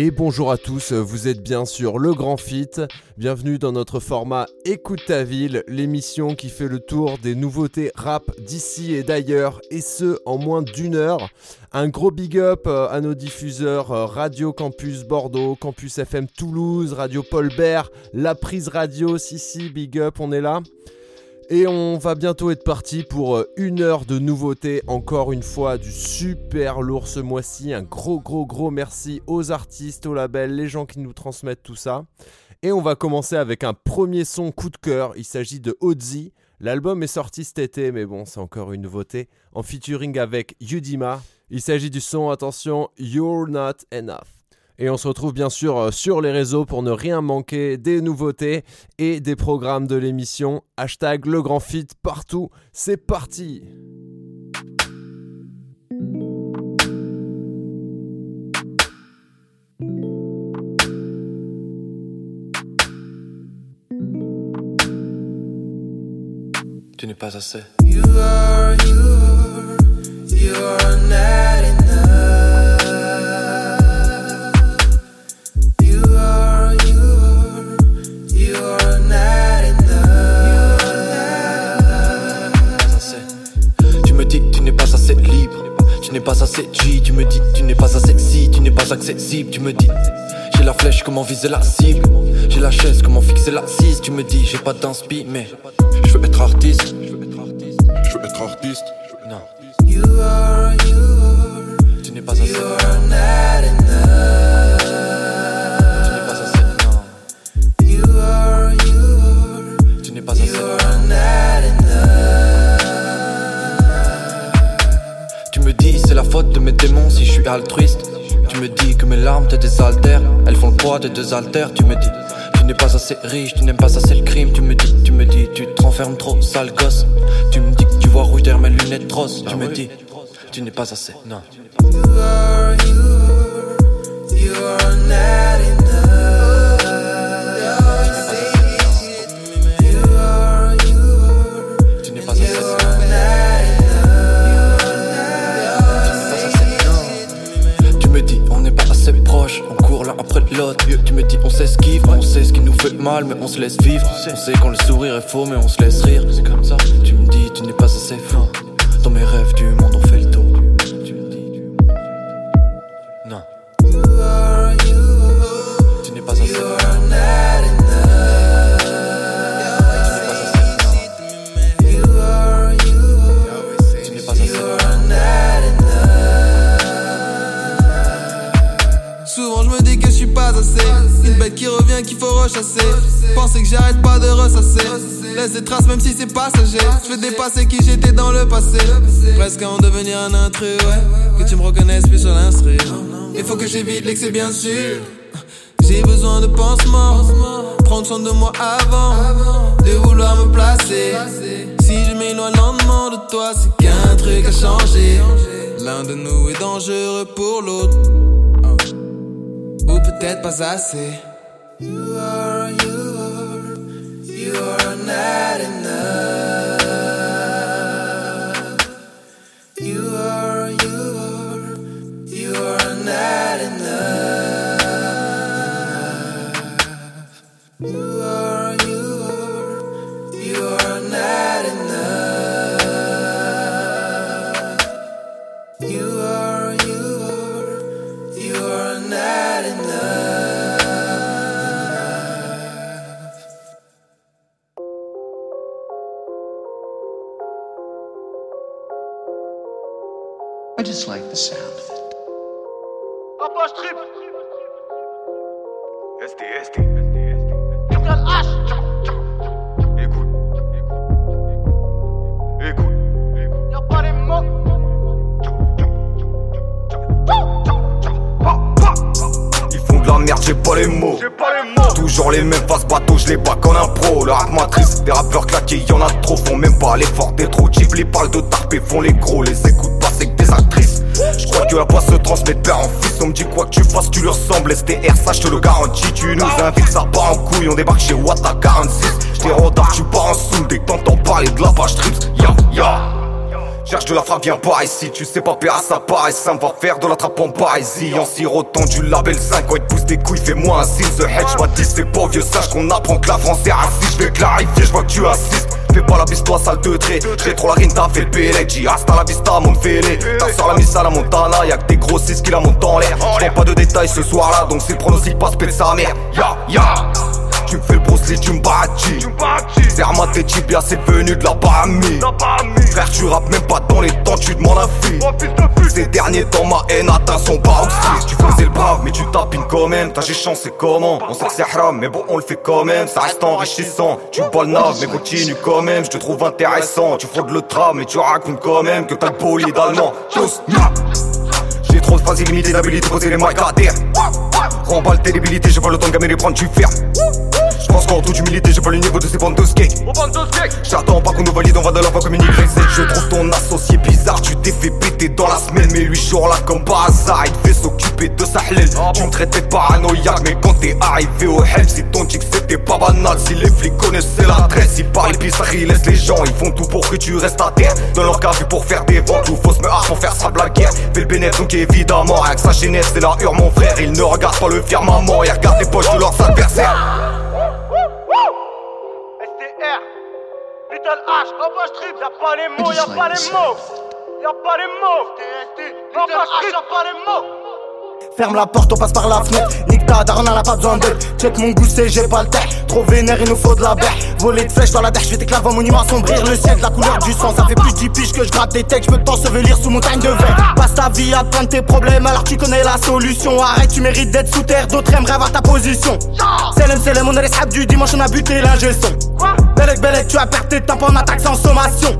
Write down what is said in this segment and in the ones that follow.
Et bonjour à tous, vous êtes bien sur Le Grand Fit. Bienvenue dans notre format Écoute ta ville, l'émission qui fait le tour des nouveautés rap d'ici et d'ailleurs, et ce en moins d'une heure. Un gros big up euh, à nos diffuseurs euh, Radio Campus Bordeaux, Campus FM Toulouse, Radio Paul Bert, La Prise Radio, si big up, on est là. Et on va bientôt être parti pour euh, une heure de nouveautés, encore une fois du super lourd ce mois-ci. Un gros gros gros merci aux artistes, aux labels, les gens qui nous transmettent tout ça. Et on va commencer avec un premier son coup de cœur, il s'agit de Ozzy. L'album est sorti cet été, mais bon, c'est encore une nouveauté, en featuring avec Yudima. Il s'agit du son, attention, You're Not Enough. Et on se retrouve bien sûr euh, sur les réseaux pour ne rien manquer des nouveautés et des programmes de l'émission. Hashtag le grand fit partout. C'est parti Tu n'es pas assez. You are, you are, you are Tu n'es pas assez G. Tu me dis tu n'es pas assez sexy. Tu n'es pas accessible. Tu me dis. J'ai la flèche, comment viser la cible? J'ai la chaise, comment fixer l'assise Tu me dis, j'ai pas d'inspi, mais je veux être artiste. Je veux être artiste. Je veux être artiste. Non, You are, you are, tu n'es pas assez. C'est la faute de mes démons si je suis altruiste. Tu me dis que mes larmes te désaltèrent, elles font le poids de deux haltères. Tu me dis tu n'es pas assez riche, tu n'aimes pas assez le crime. Tu me dis, tu me dis, tu te renfermes trop, sale gosse. Tu me dis que tu vois rouge derrière mes lunettes roses. Tu me dis, tu n'es pas assez, non. You are, you are, you are not Tu me dis, on s'esquive, on sait ce qui nous fait mal, mais on se laisse vivre. On sait quand le sourire est faux, mais on se laisse rire. C'est comme ça. Tu me dis, tu n'es pas assez fou. Dans mes rêves du monde, qui revient qu'il faut rechasser. Penser que j'arrête pas de ressasser. Laisse des traces même si c'est passager. Je veux dépasser qui j'étais dans le passé. Presque à en devenir un intrus ouais. Que tu me reconnaisses plus sur l'instru. Il faut que j'évite l'excès bien sûr. J'ai besoin de pansements. Prendre soin de moi avant De vouloir me placer. Si je m'éloigne lentement de toi C'est qu'un truc a changé. L'un de nous est dangereux pour l'autre. Ou peut-être pas assez. You are, you are, you are not enough. Toujours les mêmes faces bateau, je les bats comme un pro. Le rap matrice, des rappeurs claqués, y'en a trop, font même pas l'effort des trop. Ghibli parle de tarpé, font les gros, les écoutes pas, c'est que des actrices. Je crois que la voix se transmet de père en fils. On me dit quoi que tu fasses, tu lui ressembles. STR, ça je te le garantis. Tu nous invites, ça part en couille. On débarque chez Wata 46. J't'ai retard, tu pars en soum dès que t'entends parler de la page trips. Ya, ya. Cherche de la frappe, viens pas ici. Tu sais pas, PA, ça paraît ça va faire de la trappe en parésie. En sirotant du label 5, quand il te pousse des couilles, fais-moi un signe. The hedge, m'a dit c'est pas vieux, sache qu'on apprend que la France est raciste. Je clarifier, je vois que tu assistes. Fais pas la bise, toi, sale de trait. J'ai trop la rine, t'as fait le PLA. J'ai hasta la vista, mon fêlé. T'as sur la mise à la montana, y'a que des grossistes qui la montent en l'air. J'prends pas de détails ce soir là, donc si le pronostic passe, pète sa mère. Ya, ya. Tu me fais le Lee, tu me bâtis. Serre-moi tes tibias, c'est venu de la Bahamie Frère, tu rappes même pas dans les temps, tu demandes un fille Ces derniers temps, ma haine atteint son paroxysme Tu faisais le brave, mais tu tapines quand même. T'as j'ai chancé comment? On sait que c'est haram, mais bon, on le fait quand même. Ça reste enrichissant. Tu bats le nav, mais continue quand même. Je te trouve intéressant. Tu fraudes le tram, mais tu racontes quand même Que t'as le bolide allemand. Tous, j'ai trop de phrases illimitées d'habilité, poser les terre. Remballe tes débilités, j'ai pas le temps de gamer les prendre, tu fermes je pense qu'en toute humilité, j'ai pas le niveau de ces bandes de skate. J'attends pas qu'on nous valide, on va de la voix comme une Y. Je trouve ton associé bizarre, tu t'es fait péter dans la semaine. Mais lui, jour là comme par hasard, il devait s'occuper de sa hlène. Tu me traitais de paranoïaque, mais quand t'es arrivé au help, si ton chick c'était pas banal. Si les flics connaissaient l'adresse, ils parlent épicerie, ils laissent les gens. Ils font tout pour que tu restes à terre. Dans leur café pour faire des ventes, ou fausse me pour faire sa blague guerre. Fais le bénéfice, donc évidemment, rien que sa chaînette, c'est la hurle, mon frère. Ils ne regardent pas le firmament, ils regardent les poches de leurs adversaires. Little H, Robot Strip, y'a pas les mots, y'a pas les mots. Y'a pas les mots. Robot Strip, y'a pas les mots. Ferme la porte, on passe par la fenêtre. Nique ta daronne, elle a pas besoin d'aide. Check mon gousset, j'ai pas le temps. Trop vénère, il nous faut de la baie. Voler de flèches dans la je vais t'éclaver un monument assombrir le ciel. La couleur du sang, ça fait plus de 10 piges que je gratte des textes. Je peux t'ensevelir sous montagne de verre. Passe ta vie à prendre tes problèmes alors tu connais la solution. Arrête, tu mérites d'être sous terre. D'autres aimeraient avoir ta position. Selem, Selem, on est les du dimanche, on a buté l'ingé. Belek, Belek, tu as perdu tes tampons en attaque sans sommation.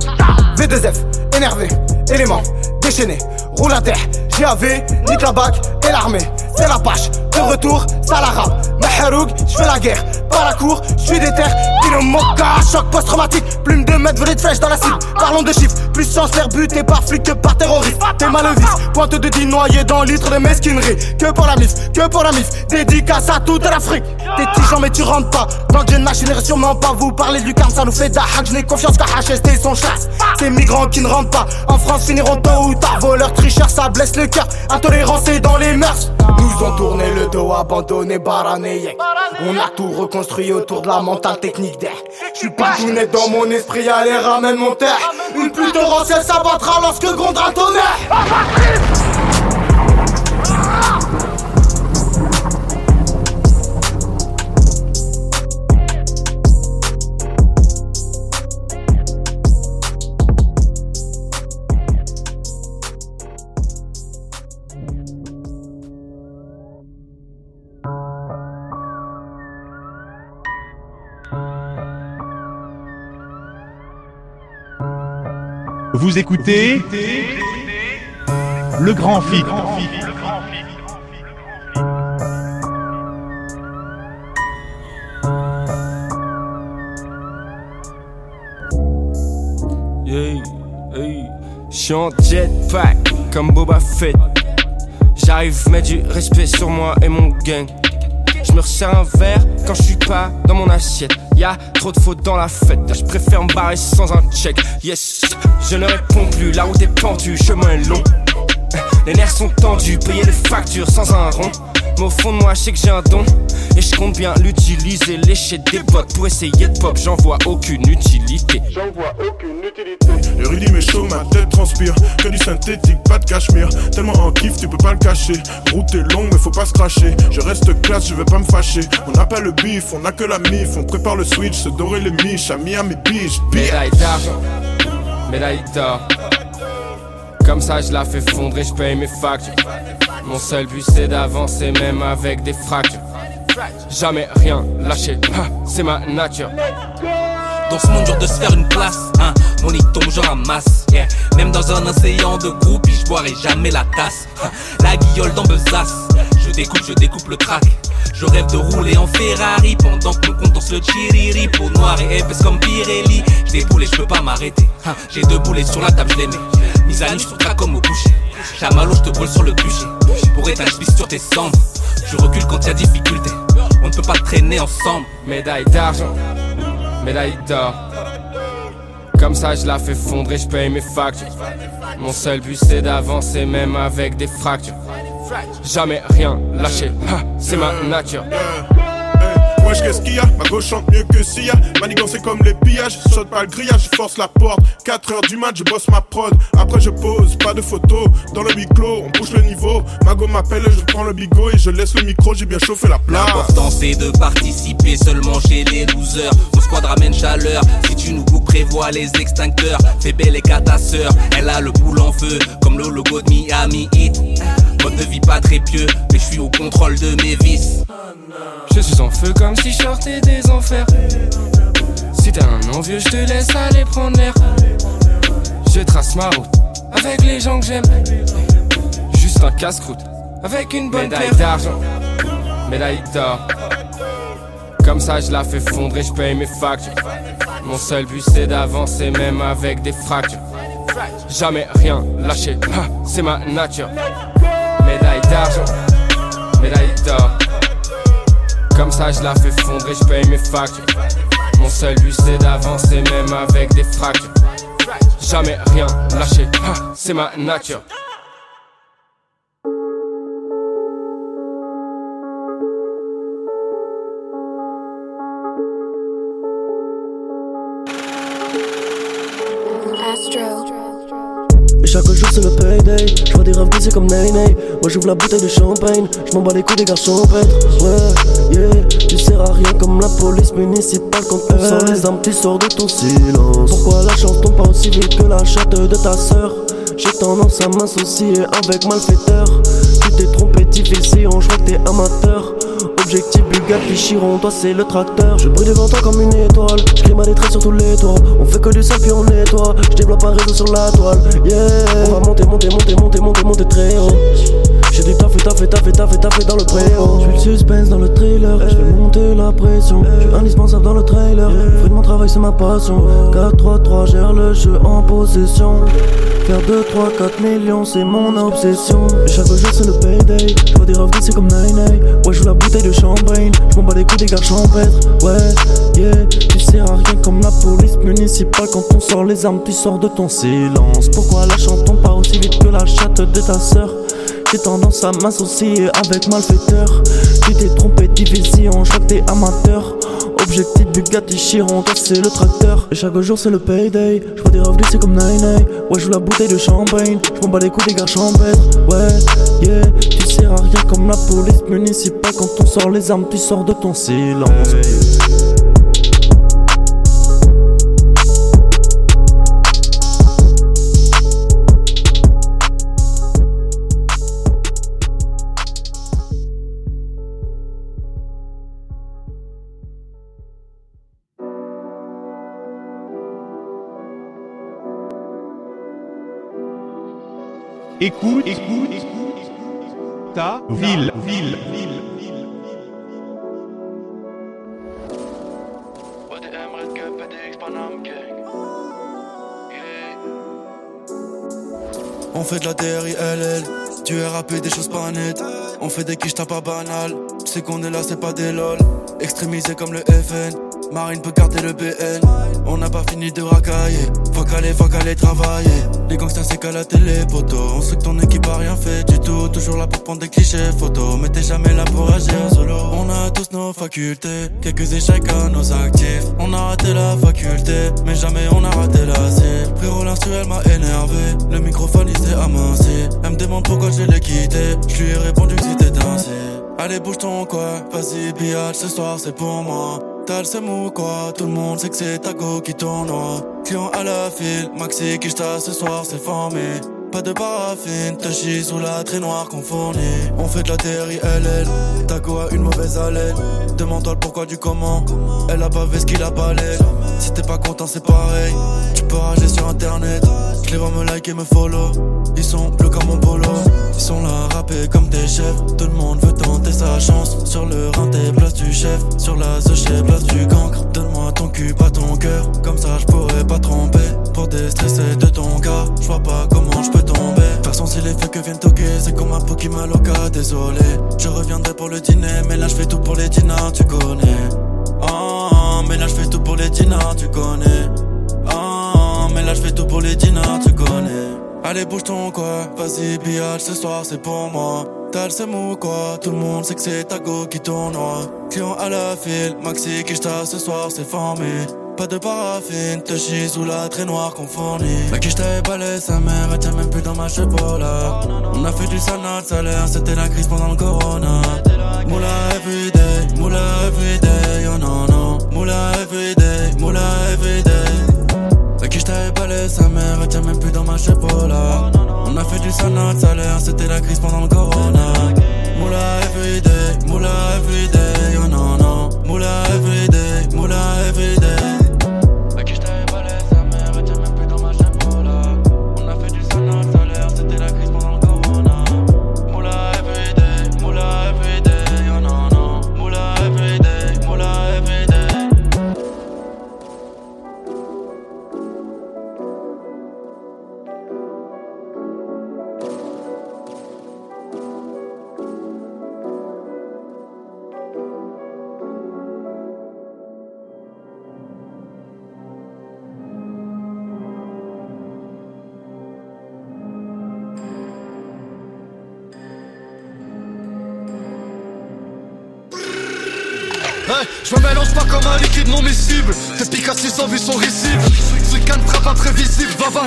V2F, énervé, élément, déchaîné, roule à terre, JAV, nique la bac et l'armée. C'est la pâche, de retour, ça la rap. Maharouk, je fais la guerre, pas la cour, je suis déter. Dino Moka, choc post-traumatique, plume de mètres, volée de flèche dans la cible. Parlons de chiffres, plus chance faire buter par flic que par terroriste. T'es mal pointe de 10 noyés dans litre de mesquinerie. Que pour la mif, que pour la mif, dédicace à toute l'Afrique. T'es tigeant mais tu rentres pas, dans le Jenna, je sûrement pas vous parler du carme, ça nous fait d'ahak. Je n'ai confiance qu'à HST son chasse. Ces migrants qui ne rentrent pas, en France finiront tôt ou tard. Voleurs, tricheurs, ça blesse le cœur. Intolérance c'est dans les mœurs. Nous ont tourné le dos, abandonné, barané. On a tout reconstruit autour de la mentale technique d'air. Je suis pas tout net dans mon esprit, allez ramène mon terre. Une pute torrentielle s'abattra lorsque grondera tonnerre. Vous écoutez Le Grand Fit. Yeah, hey. J'suis en jetpack comme Boba Fett. J'arrive mettre du respect sur moi et mon gang. Je me resserre un verre quand je suis pas dans mon assiette. Y'a trop de fautes dans la fête. Je préfère me barrer sans un check. Yes, je ne réponds plus. La route est pendue, chemin est long. Les nerfs sont tendus, payer les factures sans un rond. Mais au fond de moi, je sais que j'ai un don. Et je compte bien l'utiliser, lécher des bottes pour essayer de pop. J'en vois aucune utilité. J'en vois aucune utilité. Érudit mais chaud, ma tête transpire. Que du synthétique, cachemire. Tellement en kiff, tu peux pas le cacher. Route est longue, mais faut pas se cracher. Je reste classe, je vais pas me fâcher. On n'a pas le bif, on a que la mif. On prépare le switch, se dorer les miches. À Miami Beach, Médaille d'argent, médaille d'or. Comme ça, je la fais fondre et je paye mes factures. Mon seul but, c'est d'avancer, même avec des fractures. Jamais rien lâcher, c'est ma nature. Dans ce monde, dur de se faire une place, hein. Mon nid tombe, je ramasse, yeah. Même dans un océan de groupe, je boirai jamais la tasse. hein. La guiole dans Besace. Je découpe, je découpe le crack. Je rêve de rouler en Ferrari pendant compte danse le chiriri. Peau noire et épaisse comme Pirelli. Je déboule et je peux pas m'arrêter. Hein, J'ai deux boulets sur la table, je les mets. Mise à nu sur ta comme au coucher. Chamallow, je te brûle sur le bûcher. Pour éteindre, je sur tes cendres. Je recule quand y a difficulté. On ne peut pas traîner ensemble. Médaille d'argent, médaille d'or. Comme ça, je la fais fondre et je paye mes factures. Mon seul but, c'est d'avancer, même avec des fractures. Jamais rien lâcher, c'est ma nature. Wesh, qu'est-ce qu'il y a? Ma gauche chante mieux que Sia. Manigance, c'est comme les pillages. Je saute pas le grillage, je force la porte. 4 heures du mat, je bosse ma prod. Après, je pose, pas de photos. Dans le micro, on pousse le niveau. Mago m'appelle, je prends le bigot et je laisse le micro. J'ai bien chauffé la place. L'important c'est de participer seulement chez les losers. Mon squad ramène chaleur. Si tu nous coupes, prévois les extincteurs. Fais belle et ta sœur. Elle a le boule en feu, comme le logo de Miami Heat. Mode de vie pas très pieux, mais je suis au contrôle de mes vis. Je suis en feu comme si je des enfers. Si t'es un envieux, je te laisse aller prendre l'air. Je trace ma route avec les gens que j'aime. Juste un casse-croûte avec une bonne médaille d'argent, médaille d'or. Comme ça, je la fais fondre et je paye mes factures. Mon seul but, c'est d'avancer, même avec des fractures. Jamais rien lâcher, c'est ma nature. Médaille d'argent, médaille d'or. Comme ça, je la fais fondre et je paye mes factures. Mon seul but, c'est d'avancer, même avec des fractures. Jamais rien lâcher, c'est ma nature. Des rêves comme Nay Moi j'ouvre la bouteille de champagne. Je m'en bats les couilles des garçons pètres Ouais, yeah. Tu sers à rien comme la police municipale Quand on sort les armes tu sors de ton silence. Pourquoi la chance tombe pas aussi vite que la chatte de ta sœur? J'ai tendance à m'associer avec malfaiteurs. Tu t'es trompé difficile, je crois que t'es amateur Objectif Bugatti Chiron, toi c'est le tracteur. Je brille devant toi comme une étoile. Je crie ma détresse sur tous les toits. On fait que du sale puis on nettoie. Je développe un réseau sur la toile. Yeah. On va monter, monter, monter, monter, monter, monter très haut J'ai du taf et taf et taf et taf et taf dans le préau Je suis le suspense dans le trailer Je vais monter la pression Je suis indispensable dans le trailer Fruit de mon travail c'est ma passion 4-3-3 gère le jeu en possession Faire 2, 3, 4 millions, c'est mon obsession. Chaque jour, c'est le payday. Je vois des rêves c'est comme Nine Ouais, je joue la bouteille de champagne. Je m'en bats les couilles des gars champêtres. Ouais, yeah. Tu sers à rien comme la police municipale. Quand on sort les armes, tu sors de ton silence. Pourquoi la chantons pas aussi vite que la chatte de ta sœur? J'ai tendance à m'associer avec malfaiteurs. Tu t'es trompé, division, je crois que t'es amateur. Objectif Bugatti Chiron, toi c'est le tracteur. Et chaque jour c'est le payday. Je vois des rêves c'est comme Nine Ouais, je joue la bouteille de champagne. Je m'en bats les couilles des gars champêtres. Ouais, yeah. Tu sers à rien comme la police municipale. Quand on sort les armes, tu sors de ton silence. Écoute, écoute, écoute, ta ville, ville, ville. On fait de la DRILL, tu es rappé des choses pas nettes. On fait des quiches pas banal, c'est qu'on est là, c'est pas des lol. Extrémisé comme le FN, Marine peut garder le BN. On n'a pas fini de racailler, faut qu'aller, faut qu'aller travailler. Les gangsters c'est qu'à la télé, poto. On sait que ton équipe a rien fait du tout. Toujours là pour prendre des clichés photos, mais t'es jamais là pour agir solo. On a tous nos facultés, quelques échecs à nos actifs. On a raté la faculté, mais jamais on a raté la cible. Frérot, l'instruel m'a énervé, le microphone il s'est aminci. Elle me demande pourquoi je l'ai quitté, je lui ai répondu que c'était ainsi. Allez, bouge ton quoi, vas-y, billard, ce soir c'est pour moi. Le mou quoi, tout le monde sait que c'est ta go qui tournoie. Client à la file, Maxi qui ce soir c'est formé. Pas de paraffine, te chie sous la très noire qu'on fournit. On fait de la TRILL, ta go a une mauvaise haleine? Demande-toi le pourquoi du comment, elle a pas vu ce qu'il a l'air. Si t'es pas content, c'est pareil, tu peux rager sur internet. Je les vois me like et me follow. Ils sont bleus comme mon polo. Ils sont là rappés comme des chefs. Tout le monde veut tenter sa chance. Sur le t'es place du chef. Sur la chez place du cancre. Donne-moi ton cul, pas ton cœur. Comme ça, je pourrais pas tromper. Pour déstresser de ton gars. Je vois pas comment je peux tomber. De toute façon, si les feux que viennent toquer, c'est comme un Pokémon loca. Désolé. Je reviendrai pour le dîner. Mais là, je fais tout pour les dinars, tu connais. Ah, mais là, je fais tout pour les dinars, tu connais. Ah, mais là, je tout pour les dinars, tu connais. Allez bouge ton quoi, vas-y pillage ce soir c'est pour moi T'as le seum quoi, tout le monde sait que c'est ta go qui tournoie Client à la file, Maxi Kishta ce soir c'est formé Pas de paraffine, te chie sous la très noire qu'on fournit La Kishta est balai, sa mère elle tient même plus dans ma là On a fait du sanat, salaire, c'était la crise pendant le corona Moula everyday, moula everyday, oh non non Moula everyday, moula everyday qui je pas laissé sa mère, elle tient même plus dans ma là On a fait du sanat, salaire, c'était la crise pendant le corona. Moula everyday, moula everyday, oh non non. Moula everyday, moula everyday.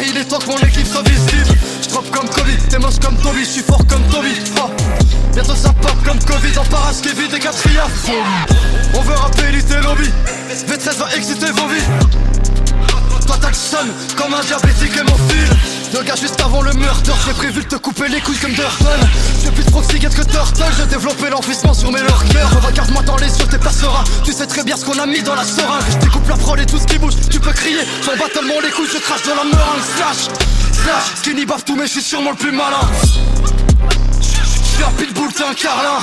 Il est temps que mon équipe soit visible. Je comme Covid, t'es moche comme Toby, je suis fort comme Toby. Ah. Bientôt ça part comme Covid En paras vide et quatrième. On veut rapper tes lobby V13 va exciter vos vies. Toi t'as comme un diabétique et mon fil le gars juste avant le meurtre, j'ai prévu de te couper les couilles comme Durton J'ai plus de proxygate que Turtle, j'ai développé l'enfouissement sur mes lurkers Regarde-moi dans les yeux, t'es pas Tu sais très bien ce qu'on a mis dans la seringue. Je découpe la prole et tout ce qui bouge, tu peux crier. J'en bats tellement les couilles, je crache dans la meringue. Slash, slash, skinny baffe tout mais je suis sûrement le plus malin pitbull, t'es un carlin.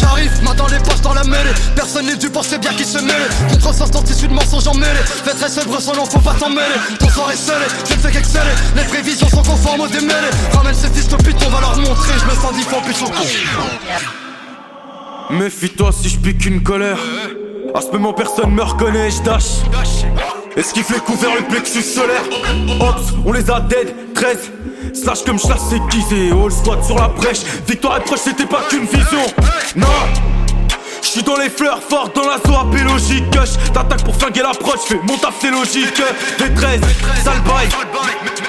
J'arrive, main dans les poches dans la mêlée. Personne n'est dû penser bien qu'il se mêle Contre sens tissu de mensonges en mêlée. Faites très sobre son nom, faut pas t'en mêler. Ton sort est scellé, je ne fais qu'exceller. Les prévisions sont conformes aux démêlés. Ramène ces fils de pute, on va leur montrer. Je me sens dix fois plus chaud Méfie-toi si je pique une colère. À ce moment personne me reconnaît, je dash Esquive les coups vers le plexus solaire. Ops, on les a dead, 13 Slash comme chasse aiguisé, all squad sur la brèche. Victoire et proche c'était pas qu'une vision. Non. Je suis dans les fleurs fortes, dans la zone logique T'attaques pour flinguer l'approche, fais mon taf c'est logique. Des 13, sale bail.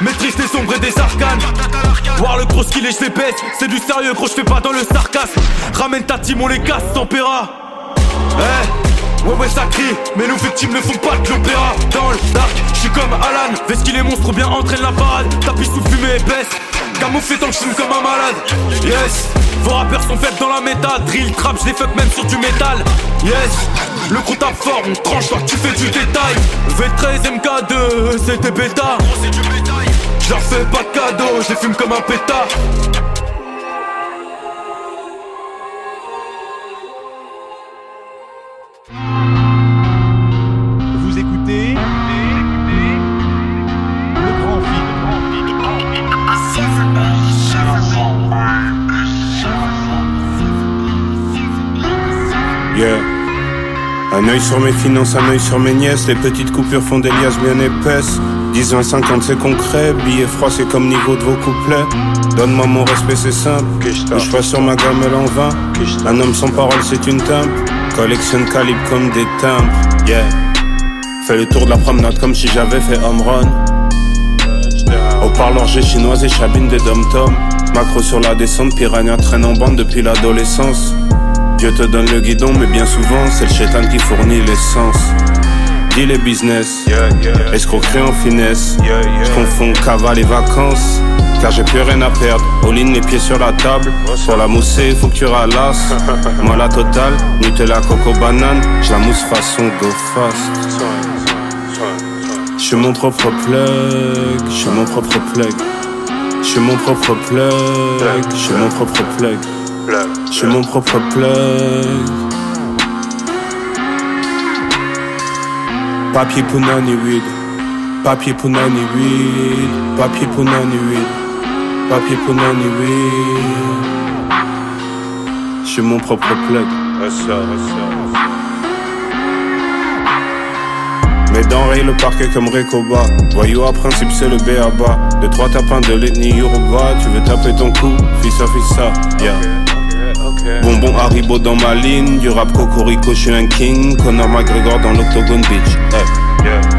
Maîtrise des ombres et des arcanes. Voir le gros skill et je baisse. C'est du sérieux gros, je fais pas dans le sarcasme. Ramène ta team, on les casse sans péra Eh Ouais ouais ça crie, mais nos victimes ne font pas de l'opéra. Dans le dark, je suis comme Alan. Vest les monstres bien entraîne la parade. Tapis sous fumée épaisse Camouflé dans le film comme un malade. Yes. Vos rappeurs sont faits dans la méta. Drill, trap, je les fuck même sur du métal. Yes. Le gros tape fort, on tranche toi tu fais du détail. V13 MK2, c'est des bêta. J'leur fais pas de cadeau, je les fume comme un pétard Un œil sur mes finances, un œil sur mes nièces. Les petites coupures font des liasses bien épaisses. 10, 20, 50, c'est concret. Billet froid, c'est comme niveau de vos couplets. Donne-moi mon respect, c'est simple. Je passe sur ma gamelle en vain. Un homme sans parole, c'est une timbre. Collectionne calibre comme des timbres. Yeah. Fais le tour de la promenade comme si j'avais fait home run. Au parleur, j'ai chinoise et chabine des dom-toms. Macro sur la descente, piranha traîne en bande depuis l'adolescence. Dieu te donne le guidon, mais bien souvent, c'est le chétan qui fournit l'essence. Dis les business, escroquerie en finesse. Je confonds cavale et vacances car j'ai plus rien à perdre. All in, les pieds sur la table. sur la mousser, faut que tu ralasses. Moi, la totale, Nutella, coco, banane. Je la mousse façon go fast. Je suis mon propre plug, je suis mon propre plug. Je suis mon propre plug, je mon propre plug. Je suis mon propre plug. Papier pour nanny weed. Papier pour nanny weed. Papier pour nanny weed. Papier pour nanny weed. Je suis mon propre plug. Mes dents rayent le parquet comme Recoba. Voyou à principe, c'est le B à bas. De trois tapins de l'ethnie Yoruba. Tu veux taper ton cou, fils à fils ça, yeah. Bonbon Haribo dans ma ligne, du rap cocorico, je suis un king. Conor McGregor dans l'Octogone Beach.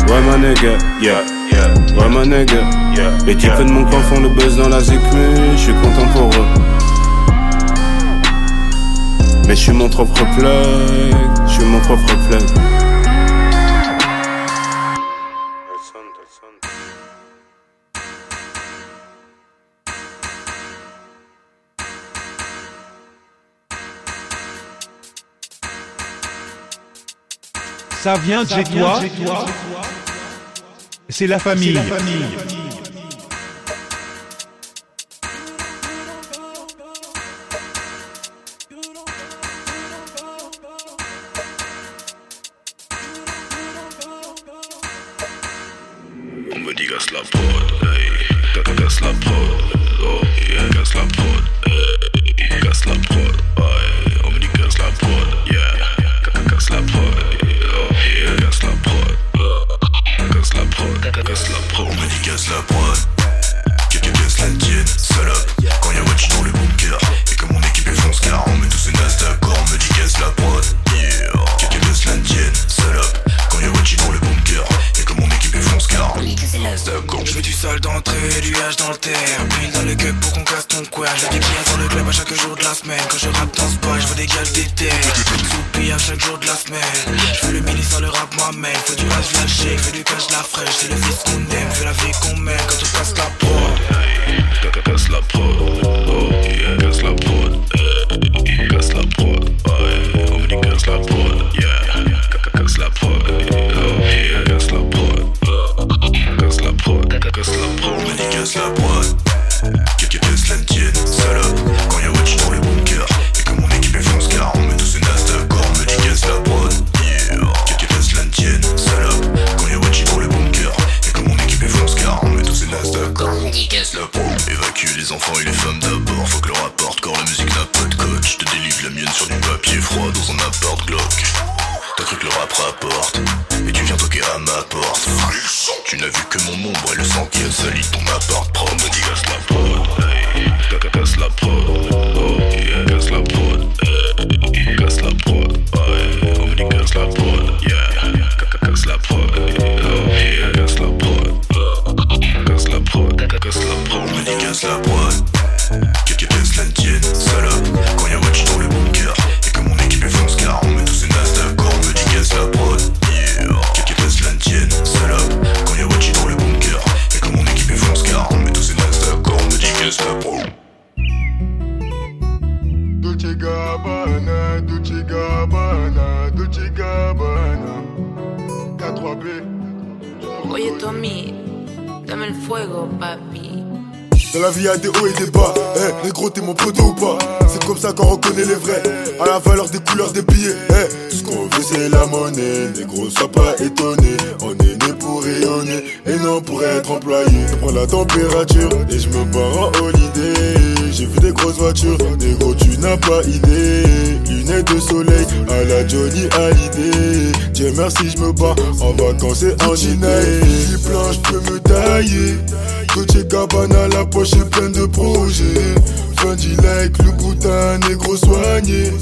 Ouais, ma nigga, yeah. yeah. Ouais, ma nigga, yeah. Les types de mon camp font le buzz dans la zikmu, je suis content pour eux. Mais je suis mon propre plug, je suis mon propre plug. Ça vient de chez toi. C'est la famille. en vacances et en Ginaï. Si plein, je peux me tailler. Côté cabana, la poche est pleine de projets. Fin like, le boutin, négro soigné.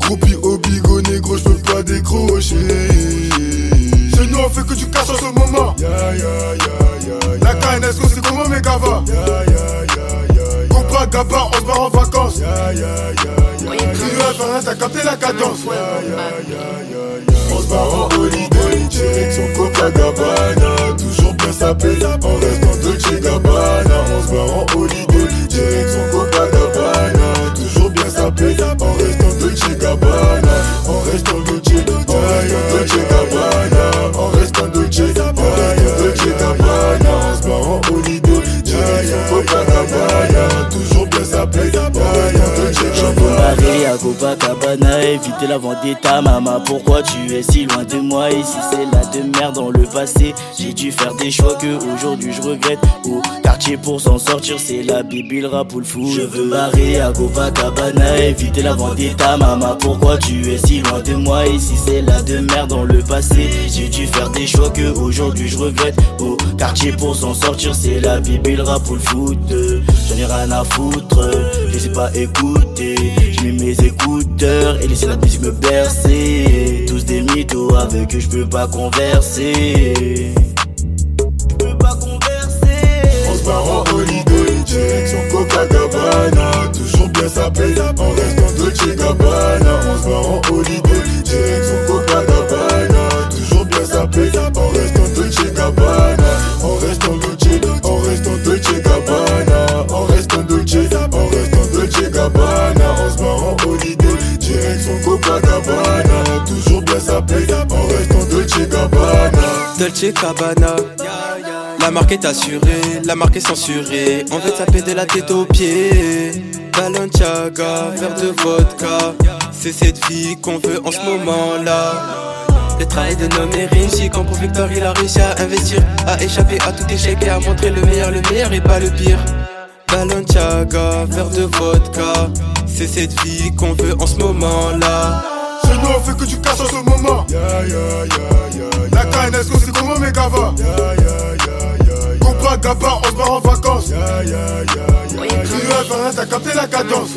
Groupie au bigot, négro, je peux pas décrocher. Chez nous, on fait que du cash en ce moment. La canne, est-ce que c'est comment mes gars va? Compra Gaba, on se en vacances. Cruel, t'as capté la cadence. On se barre en holiday. la paix, on reste Copacabana, éviter la vendetta, maman. Pourquoi tu es si loin de moi? Et si c'est la de merde dans le passé, j'ai dû faire des choix que aujourd'hui je regrette. Au quartier pour s'en sortir, c'est la bible, rap ou le fou. Je veux barrer à Copacabana, éviter la vendetta, maman. Pourquoi tu es si loin de moi? Et si c'est la de merde dans le passé, j'ai dû faire des choix que aujourd'hui je regrette. Au quartier pour s'en sortir, c'est la bible, rap ou le foot. J'en ai rien à foutre, je sais pas écouter. Je écouteurs et laisser la musique me bercer. Tous des mythos avec eux, je peux pas converser. On se barre en holiday, direction Copacabana Toujours bien sapé, en restant Dolce Gabbana Dolce Cabana. La marque est assurée, la marque est censurée. On veut taper de la tête aux pieds. Balenciaga, verre de vodka. C'est cette vie qu'on veut en ce moment-là. Le travail de nos riches, quand pour Victor il a réussi à investir, à échapper à tout échec et à montrer le meilleur, le meilleur et pas le pire. Balenciaga, verre de vodka. C'est cette vie qu'on veut en ce moment-là. On fait que du cash en ce moment. Ya ya ya La KNS c'est comment mes gava? Ya ya ya ya Compa Gaba on se barre en vacances. Rio Everest t'as capté la cadence.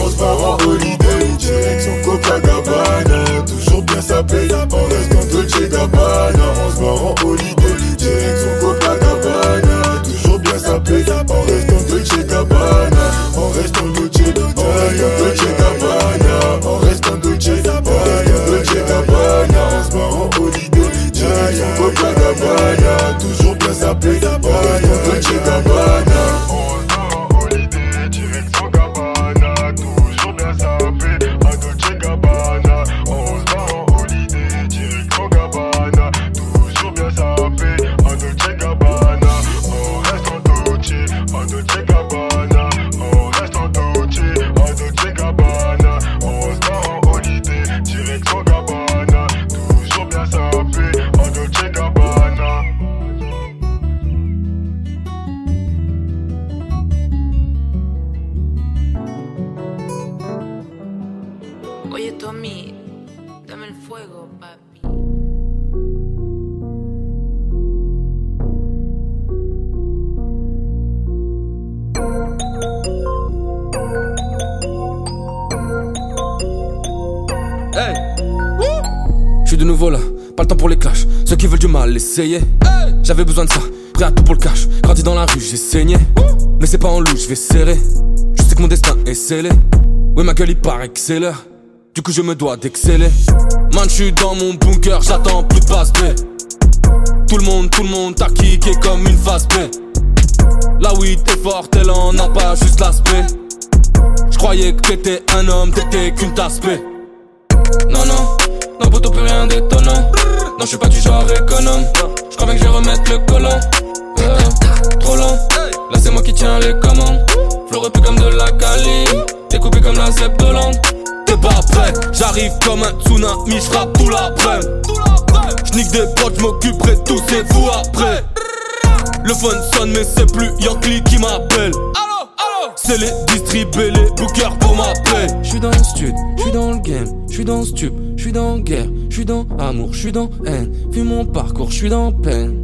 On se barre en holiday Direction Copacabana. Toujours bien sapé En restant Dolce Gabbana. On se barre en holiday Direction Copacabana. Toujours bien sapé suis de nouveau là, pas le temps pour les clashs. Ceux qui veulent du mal, essayez. J'avais besoin de ça, prêt à tout pour le cash. Grandi dans la rue, j'ai saigné. Mais c'est pas en loup, je vais serrer. Je sais que mon destin est scellé. Oui, ma gueule, il paraît que c'est l'heure. Du coup, je me dois d'exceller. Man, je suis dans mon bunker, j'attends plus de passe B. Tout le monde, tout le monde t'a kické comme une face B. La weed est forte, elle en a pas juste l'aspect. Je croyais que t'étais un homme, t'étais qu'une tasse. Non, non, non, poteau, plus rien d'étonnant. Non, je suis pas du genre économe. Je crois bien que je vais remettre le collant. Euh, trop lent, là c'est moi qui tiens les commandes. Flore plus comme de la cali, découpé comme la zep. T'es pas prêt, j'arrive comme un tsunami, j'frappe tout l'après. J'nique des potes, j'm'occuperai tous ces fous après. Le phone sonne, mais c'est plus Yankee qui m'appelle. C'est les distribuer les bookers pour m'appeler. J'suis dans le stud, j'suis dans le game, j'suis dans stup, j'suis dans guerre, j'suis dans amour, j'suis dans haine. Vu mon parcours, j'suis dans peine.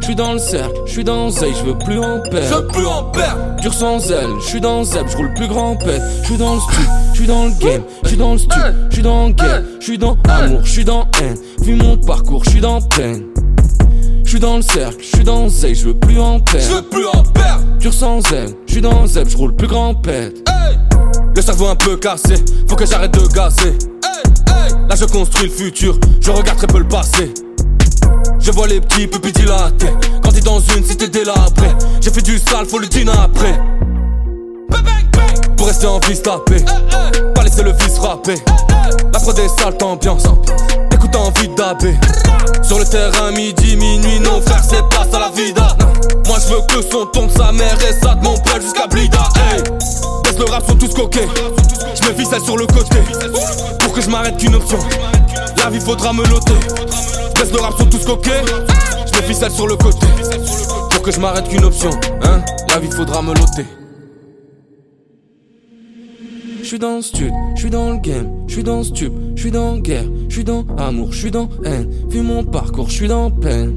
J'suis dans le cercle, j'suis dans Zay, j'veux plus en perdre. J'veux plus en perdre. Dur sans zèle, j'suis dans Zeb, j'roule plus grand pète. J'suis dans le stup, j'suis dans le game, j'suis dans le stup, j'suis dans guerre, j'suis dans amour, j'suis dans haine. Vu mon parcours, j'suis dans peine. J'suis dans le cercle, j'suis dans Zay, j'veux plus en perdre. J'veux plus en perdre. Dur sans zèle, j'suis dans Zeb, j'roule plus grand pète. Le cerveau un peu cassé, faut que j'arrête de gazer. Là je construis le futur, je regarde très peu le passé. Je vois les petits pupilles dilatés Grandi dans une cité délabrée J'ai fait du sale, faut le dîner après Pour rester en vie, se taper Pas laisser le vice frapper La prod est sale, ambiance Écoute, t'as envie d'abber Sur le terrain, midi, minuit Non frère, c'est pas ça la vida Moi je veux que le son tombe sa mère Et ça de mon père jusqu'à Blida Hey Baisse le rap sont tous coquets. Je me ficelle sur le côté. Pour que je m'arrête qu'une option. La vie faudra me loter. Baisse le rap sont tous coquets. Je me ficelle sur le côté. Pour que je m'arrête qu'une option. Hein, la vie faudra me loter. Je suis dans le stud, je suis dans le game, je suis dans stup, je suis dans guerre, je suis dans amour, je suis dans haine. Vu mon parcours, je suis dans peine.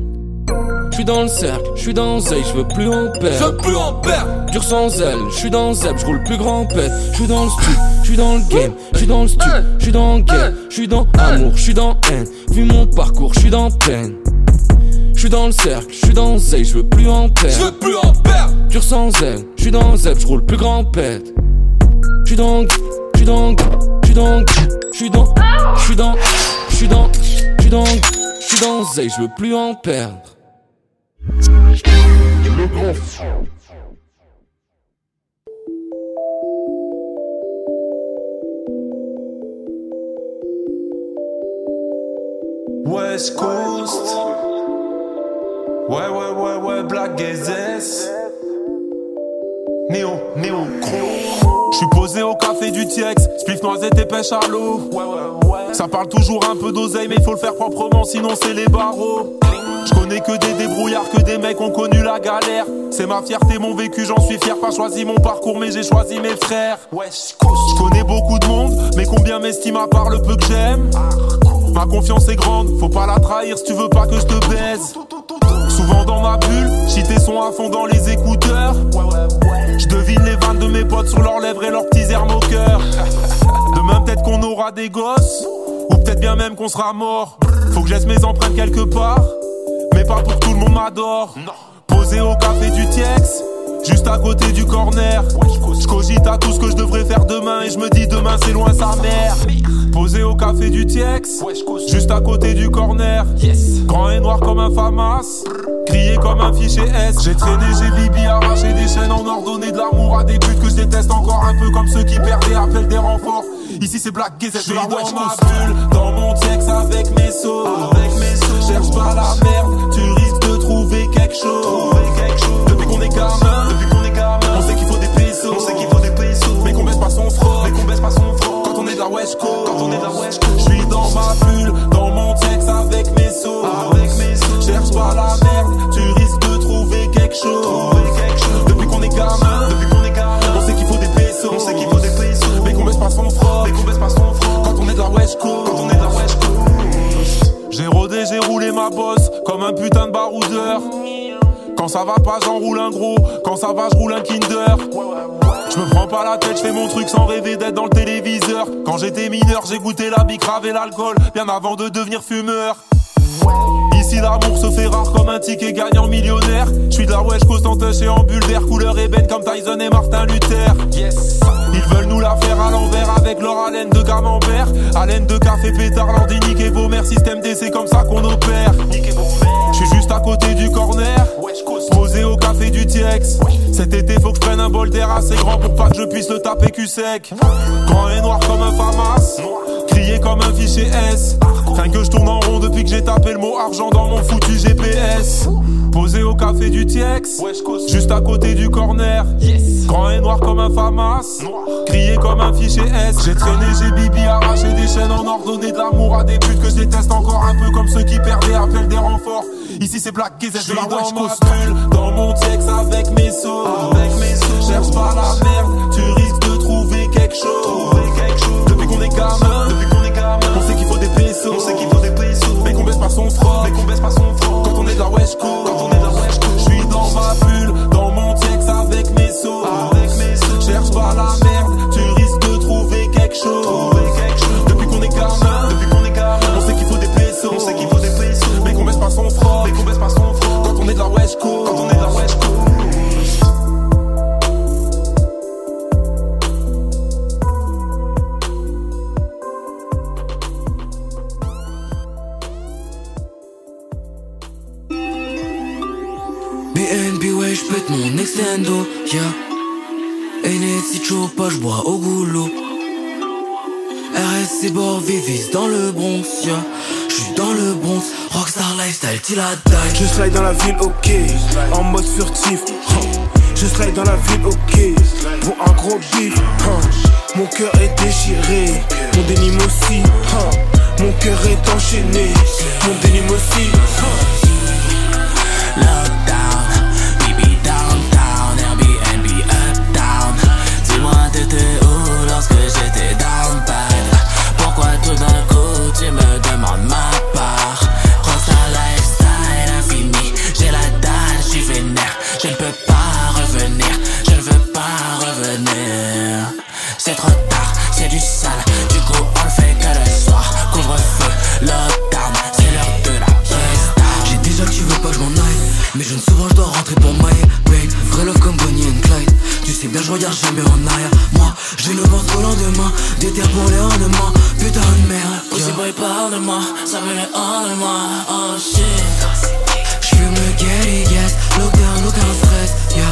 Je suis dans le cercle, je suis dans zèle, je veux plus en perdre. Je veux plus en perdre. Dur sans zèle, je suis dans zeb, je roule plus grand pète. Je suis dans le stup, je suis dans le game, je suis dans le stup, je suis dans guerre, je suis dans amour, je suis dans haine. Vu mon parcours, je suis dans peine. Je suis dans le cercle, je suis dans zèle, je veux plus en perdre. Je veux plus en perdre. Dur sans zèle, je suis dans zeb, je roule plus grand pète. Je suis dans, je suis dans, je suis dans, je suis dans, je suis dans, je suis dans, je suis dans, je suis dans zèle, je veux plus en perdre. Le grand West Coast. Ouais, ouais, ouais, ouais, Black Gazes. Néo, néo, Je suis posé au café du Tiex, spliff noisette et pêche à l'eau. Ça parle toujours un peu d'oseille, mais il faut le faire proprement, sinon c'est les barreaux. Je connais que des débrouillards, que des mecs ont connu la galère. C'est ma fierté, mon vécu, j'en suis fier. Pas choisi mon parcours, mais j'ai choisi mes frères. Je connais beaucoup de monde, mais combien m'estime à part le peu que j'aime? Ma confiance est grande, faut pas la trahir si tu veux pas que je te baise. Souvent dans ma bulle, tes sons à fond dans les écouteurs. Je devine les vannes de mes potes sur leurs lèvres et leurs petits airs moqueurs. Demain peut-être qu'on aura des gosses, ou peut-être bien même qu'on sera mort. Faut que je laisse mes empreintes quelque part, mais pas pour que tout le monde m'adore. Posé au café du Tiex, juste à côté du corner. Je cogite à tout ce que je devrais faire demain et je me dis demain c'est loin sa mère. Posé au café du Tiex, juste à côté du corner. Grand et noir comme un FAMAS, crié comme un fichier S. J'ai traîné, j'ai bibi, arraché des chaînes en ordonnée de l'amour à des buts que je déteste encore un peu comme ceux qui perdaient, appellent des renforts. Ici c'est Black Gazette, je suis dans ma bulle, dans mon Tiex avec mes sauts. Avec mes sauts. Cherche pas la merde, tu risques de trouver quelque chose. Depuis qu'on est gamin, depuis qu'on est on sait qu'il faut des pesos, mais qu'on baisse pas son front, mais qu'on baisse pas son front. Quand on est de la West Coast, quand on est de la West Coast, je suis dans ma bulle, dans mon Tiex avec mes sauts. Avec mes sauts. Cherche pas la merde, tu risques de trouver quelque chose. Depuis qu'on est gamin, depuis qu'on est gamin, on sait qu'il faut des pesos, on sait qu'il faut des pesos, mais qu'on baisse pas son front, mais qu'on baisse pas son front. Quand on est de la West Coast, quand on est de la West Coast. J'ai rodé, j'ai roulé ma bosse. Comme un putain de baroudeur. Quand ça va pas, j'enroule un gros. Quand ça va, je un Kinder. Je me prends pas la tête, je fais mon truc sans rêver d'être dans le téléviseur. Quand j'étais mineur, j'ai goûté la bicrave et l'alcool, bien avant de devenir fumeur. Ici l'amour se fait rare comme un ticket gagnant millionnaire. Je suis de la West Coast entaché en bulle couleur ébène comme Tyson et Martin Luther. Ils veulent nous la faire à l'envers avec leur haleine de camembert. Haleine de café pétard, leur dit niquez vos mères. Système D, c'est comme ça qu'on opère. Je suis juste à côté du corner. Posé au café du Tiex. Cet été, faut que je prenne un bol d'air assez grand pour pas que je puisse le taper cul sec. Grand et noir comme un FAMAS. Crié comme un fichier S. Rien que je tourne en rond depuis que j'ai tapé le mot argent dans mon foutu GPS. Posé au café du Tiex. Juste à côté du corner. Grand et noir comme un FAMAS. Crié comme un fichier S. J'ai traîné, j'ai bibi, arraché des chaînes en ordonnée de l'amour à des buts que je déteste encore un peu comme ceux qui perdaient, appellent des renforts. Ici c'est Black Gazette, je suis dans ma bulle, dans mon Tiex avec mes sauts. Avec mes sauts. Cherche pas la merde, tu risques de trouver quelque chose. Depuis qu'on est gamin, depuis qu'on est on sait qu'il faut des pesos, mais qu'on baisse pas son front, mais qu'on baisse pas son front. Quand on est de la West Coast, quand on est de la West Coast, je suis dans ma bulle, dans mon Tiex avec mes sauts. Avec mes sauts. Cherche pas la merde, tu risques de trouver quelque chose. Extendo, yeah. Chaud pas, j'bois au goulot. RSC bord Vivis dans le Bronx, yeah. J'suis dans le Bronx, Rockstar Lifestyle, till I die. Je slide dans la ville, ok, en mode furtif. Je slide dans la ville, ok. Pour un gros bif. Mon cœur est déchiré, mon dénime aussi. Mon cœur est enchaîné, mon dénime aussi, C'est trop tard, c'est du sale, du coup on le fait que le soir. Couvre-feu, lockdown, c'est l'heure de la fiesta J'ai déjà que tu veux pas que je m'en aille. Mais je ne souvent je dois rentrer pour mailler Babe, vrai love comme Bonnie and Clyde. Tu sais bien je regarde jamais en arrière. Moi, j'ai le ventre au lendemain. Des terres pour les rendements Putain de merde. Aussi boy parle de moi, ça les hors de moi Oh shit. J'fume le Getty, yes Lockdown, aucun stress, yeah.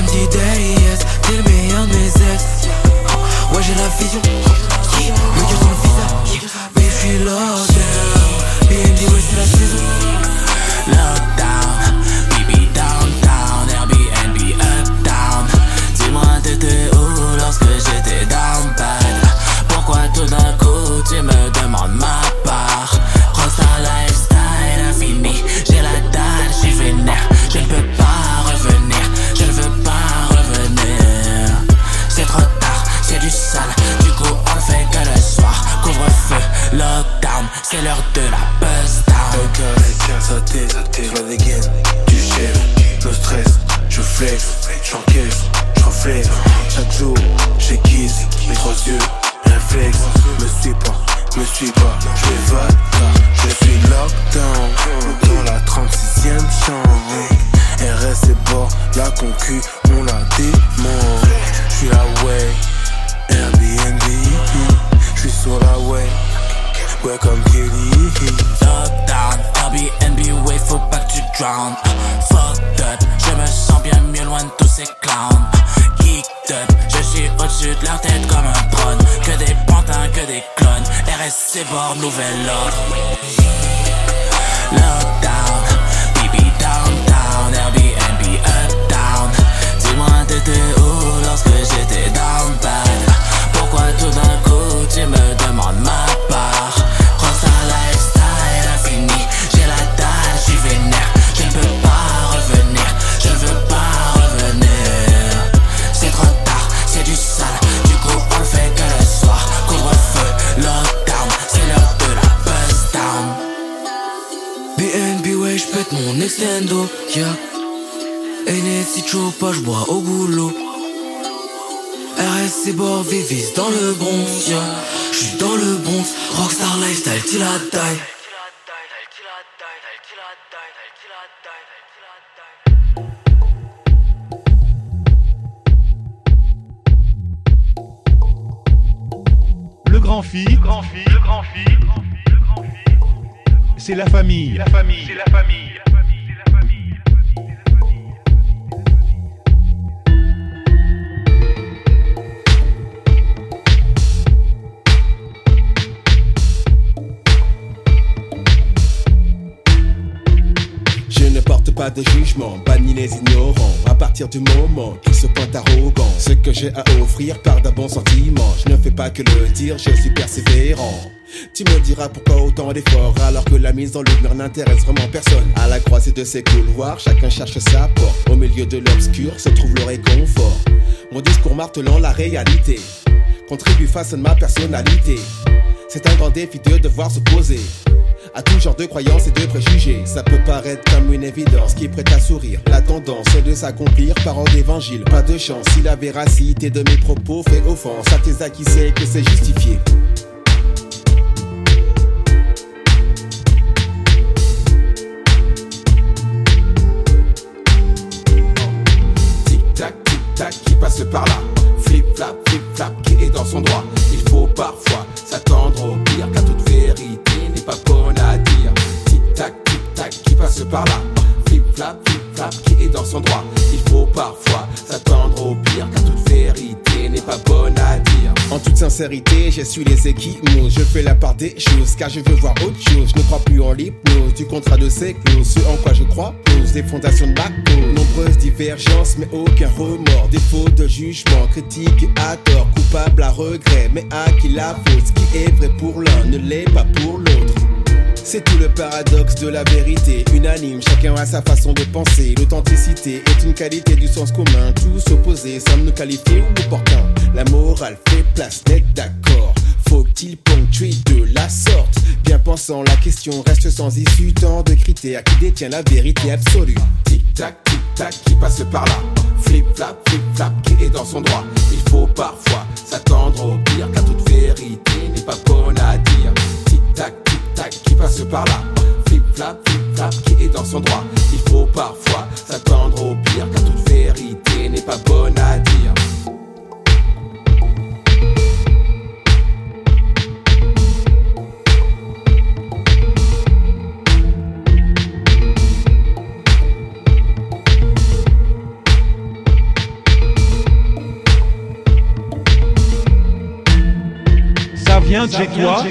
MD Daddy, yes T'es le meilleur de mes ex Ouais j'ai la vision. Le cœur dans le visage. C'est la saison till I die. Le grand fit, le grand fit, le grand fit. C'est la famille, la famille, c'est la famille. Pas de jugement, bannis les ignorants. À partir du moment qu'ils se pointent arrogants, ce que j'ai à offrir part d'un bon sentiment. Je ne fais pas que le dire, je suis persévérant. Tu me diras pourquoi autant d'efforts alors que la mise dans le mur n'intéresse vraiment personne. À la croisée de ces couloirs, chacun cherche sa porte. Au milieu de l'obscur se trouve le réconfort. Mon discours martelant la réalité contribue façonne ma personnalité. C'est un grand défi de devoir se poser à tout genre de croyances et de préjugés. Ça peut paraître comme une évidence qui prête à sourire. La tendance est de s'accomplir parole d'évangile. Pas de chance si la véracité de mes propos fait offense à tes acquis, c'est que c'est justifié. Tic-tac, tic-tac, qui passe par là. Sincérité, j'ai su les équipements. Je fais la part des choses, car je veux voir autre chose. Je ne crois plus en l'hypnose, du contrat de ces clauses. Ce en quoi je crois pose des fondations de ma cause. Nombreuses divergence, mais aucun remords. Défaut de jugement, critique à tort, coupable à regret, mais à qui la faute. Ce qui est vrai pour l'un ne l'est pas pour l'autre. C'est tout le paradoxe de la vérité, unanime, chacun a sa façon de penser. L'authenticité est une qualité du sens commun, tous opposés semblent nous qualifier ou opportun. La morale fait place, d'être d'accord. Faut-il ponctuer de la sorte? Bien pensant, la question reste sans issue. Tant de critères qui détient la vérité absolue. Tic-tac, tic-tac, qui passe par là. Flip-flap, flip-flap, qui est dans son droit. Il faut parfois s'attendre au pire, car toute vérité n'est pas bonne à dire. Tic-tac, tic-tac, qui passe par là. Flip-flap, flip-flap, qui est dans son droit. Il faut parfois s'attendre au pire, car toute vérité n'est pas bonne à dire. Vient de chez toi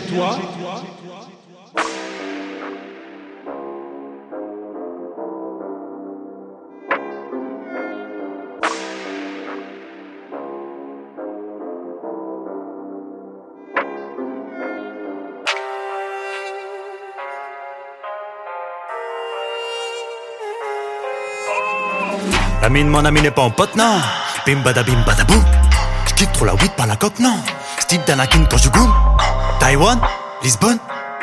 La mine, mon ami n'est pas en pote, non. Bim bada bim bada boum. J'quitte trop la weed par la coque, non. Steve d'Anakin quand je. Taïwan, Lisbonne,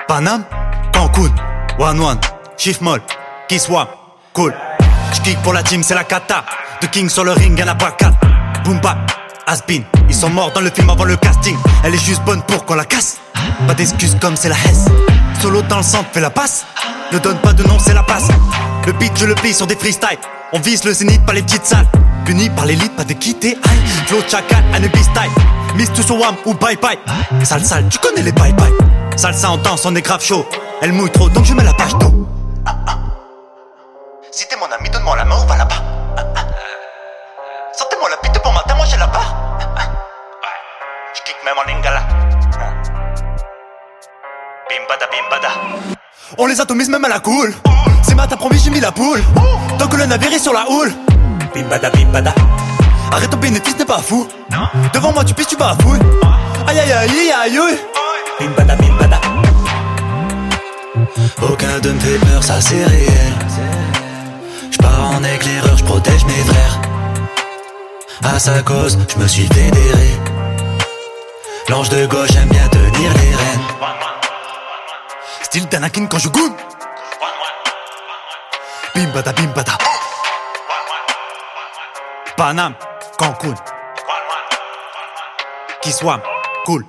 Paname, Cancun, One One, Chief Moll, Kiswa, cool. J'kick pour la team, c'est la kata. De King sur le ring, y'en a pas quatre. Boom bap. Ils sont morts dans le film avant le casting. Elle est juste bonne pour qu'on la casse. Pas d'excuses comme c'est la Hesse. Solo dans le centre, fait la passe. Ne donne pas de nom, c'est la passe. Le beat, je le plie sur des freestyles. On vise le zénith, pas les petites salles. Puni par l'élite, pas de quitter. Flow Chacal, Anubis style. To Wam ou bye bye. Sale sale, tu connais les bye bye. Salsa en danse, on est grave chaud. Elle mouille trop, donc je mets la page d'eau. Si t'es mon ami, donne-moi la main, on va là-bas. Sortez-moi la bite pour matin, moi j'ai la barre. Je kick même en lingala. Bimbada, bimbada. On les atomise même à la cool. C'est ma t'as promis, j'ai mis la poule. Tant que le navire est sur la houle. Bimbada, bimbada. Arrête ton bénéfice, n'est pas fou. Devant moi, tu pisses, tu fouille. Aïe aïe aïe aïe aïe. Bimbada, bimbada. Aucun de me fait peur, ça c'est réel. J'pars en éclaireur, j'protège mes frères. À sa cause, j'me suis fédéré. L'ange de gauche aime bien tenir les rênes. Style d'Anakin quand je goûte. Bimbada, bimbada. Paname, Cancun. Kiswam, cool.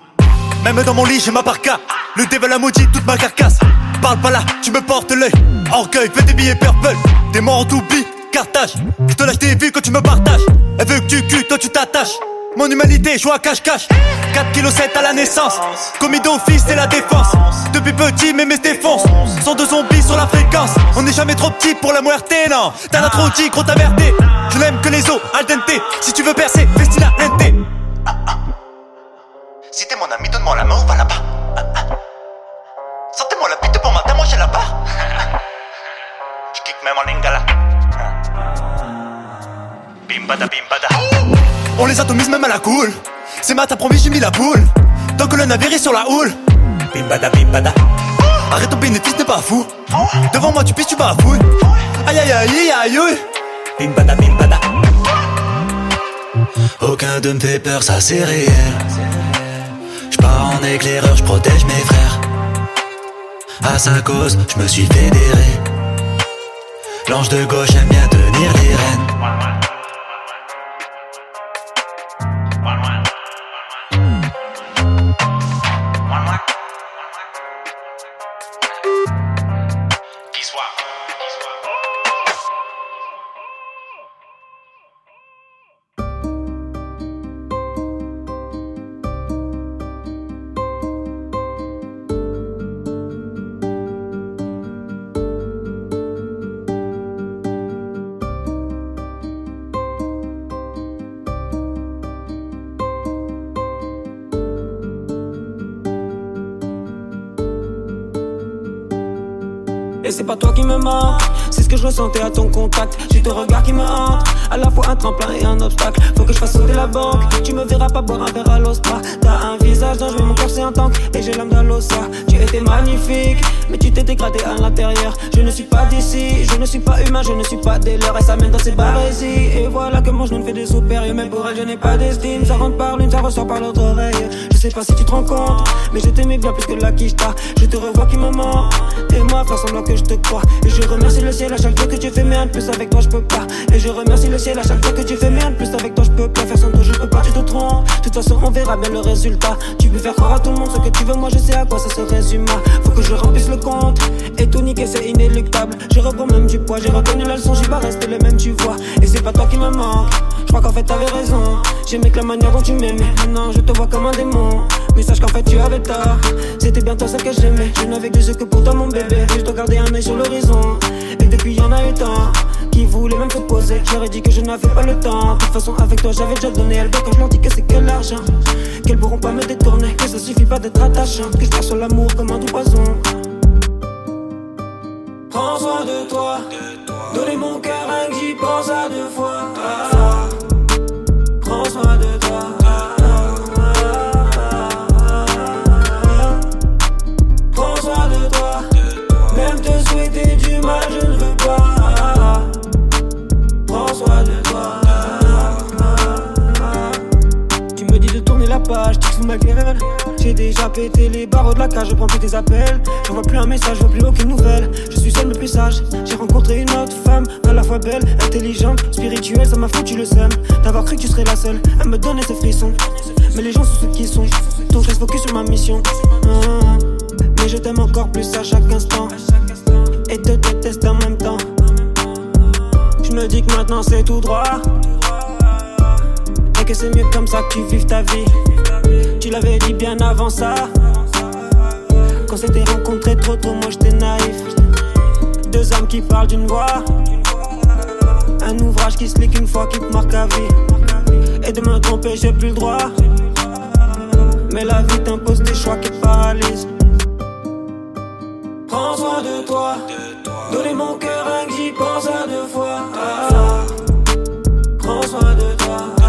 Même dans mon lit, j'ai ma parka. Le devil a maudit toute ma carcasse. Parle pas là, tu me portes l'œil. Orgueil, fais des billets purple. T'es mort, t'oublies, cartage. Je te lâche des vues quand tu me partages. Elle veut que tu cues, toi tu t'attaches. Mon humanité, joue à cache-cache. 4 kg 7 à la naissance. Commis d'office, c'est la défense. Depuis petit, mais mes sont de zombies sur la fréquence. On n'est jamais trop petit pour la muerte, non. T'as la trop dit, gros t'averté. Je n'aime que les os, al dente. Si tu veux percer, festina lente. Si t'es mon ami, donne-moi la main, on va là-bas. Sortez-moi la bite pour matin, moi j'ai la barre. Je kick même en lingala. Bimbada, bimbada. On les atomise même à la cool. C'est ma t'as promis, j'ai mis la poule. Tant que le navire est sur la houle. Bimbada, bimbada. Arrête ton bénéfice, n'est pas fou. Devant moi, tu pisses, tu à fouille. Aïe aïe aïe aïe Aucun de me fait peur, ça c'est réel. J'pars en éclaireur, j'protège mes frères. À sa cause, j'me suis fédéré. L'ange de gauche aime bien tenir les rênes. Et c'est pas toi qui me manque, c'est ce que je ressentais à ton contact. J'ai ton regard qui me hante, à la fois un tremplin et un obstacle. Faut que je fasse sauter la banque. Tu me verras pas boire un verre à l'ostra. T'as un visage dangereux, mon cœur c'est un tank. Et j'ai l'âme d'un l'ossa. Tu étais magnifique, mais tu t'es dégradé à l'intérieur. Je ne suis pas d'ici, je ne suis pas humain, je ne suis pas des leurs. Et ça mène dans ces barésies. Et voilà que mon genou me fait des supérieurs. Mais pour elle, je n'ai pas d'estime. Ça rentre par l'une, ça ressort par l'autre oreille. Je sais pas si tu te rends compte, mais je t'aimais bien plus que la quicheta. Je te revois qui me ment. Et moi, faire semblant que je te crois. Et je remercie le ciel à chaque fois que tu fais, mais un plus avec toi, je peux pas. Et je remercie le ciel à chaque fois que tu fais, mais un plus avec toi, je peux pas. Faire sans toi, je peux pas, tu te trompes. De toute façon, on verra bien le résultat. Tu peux faire croire à tout le monde ce que tu veux, moi je sais à quoi ça se résume. Faut que je remplisse le compte. Et tout niquer, c'est inéluctable. Je reprends même du poids, j'ai reconnu la leçon, j'y pas resté le même, tu vois. Et c'est pas toi qui me manque. Je crois qu'en fait t'avais raison. J'aimais que la manière dont tu m'aimais. Maintenant, je te vois comme un démon. Mais sache qu'en fait tu avais tort. C'était bien toi celle que j'aimais. Je n'avais que des yeux que pour toi, mon bébé. Je dois garder un œil sur l'horizon. Et depuis, y en a eu tant qui voulaient même te poser. J'aurais dit que je n'avais pas le temps. De toute façon, avec toi, j'avais déjà donné. Elle quand je leur dis que c'est que l'argent. Qu'elles pourront pas me détourner. Que ça suffit pas d'être attachant. Que je sur l'amour comme un doux poison. Prends soin de toi. Donner mon cœur, que j'y pense à deux fois. Ah, Prends soin de toi. Prends soin de toi. Même te souhaiter du mal, je ne veux pas. Prends soin de toi. Tu me dis de tourner la page, tu te fous ma gueule. J'ai déjà pété les barreaux de la cage, je prends plus tes appels. Je vois plus un message, je vois plus aucune nouvelle. Je suis seul mais plus sage. J'ai rencontré une autre femme, à la fois belle, intelligente, spirituelle, ça m'a foutu le seum. D'avoir cru que tu serais la seule à me donner ces frissons. Mais les gens sont ceux qui sont, donc je reste focus sur ma mission. Ah, mais je t'aime encore plus à chaque instant. Et te déteste en même temps. Je me dis que maintenant c'est tout droit. Que c'est mieux comme ça que tu vives ta vie. Tu l'avais dit bien avant ça. Quand s'était rencontré trop tôt, moi j'étais naïf. Deux âmes qui parlent d'une voix. Un ouvrage qui se lit qu'une fois qui te marque à vie. Et de me tromper, j'ai plus le droit. Mais la vie t'impose des choix qui te paralysent. Prends soin de toi. Donner mon cœur, que j'y pense à deux fois. Ah, Prends soin de toi.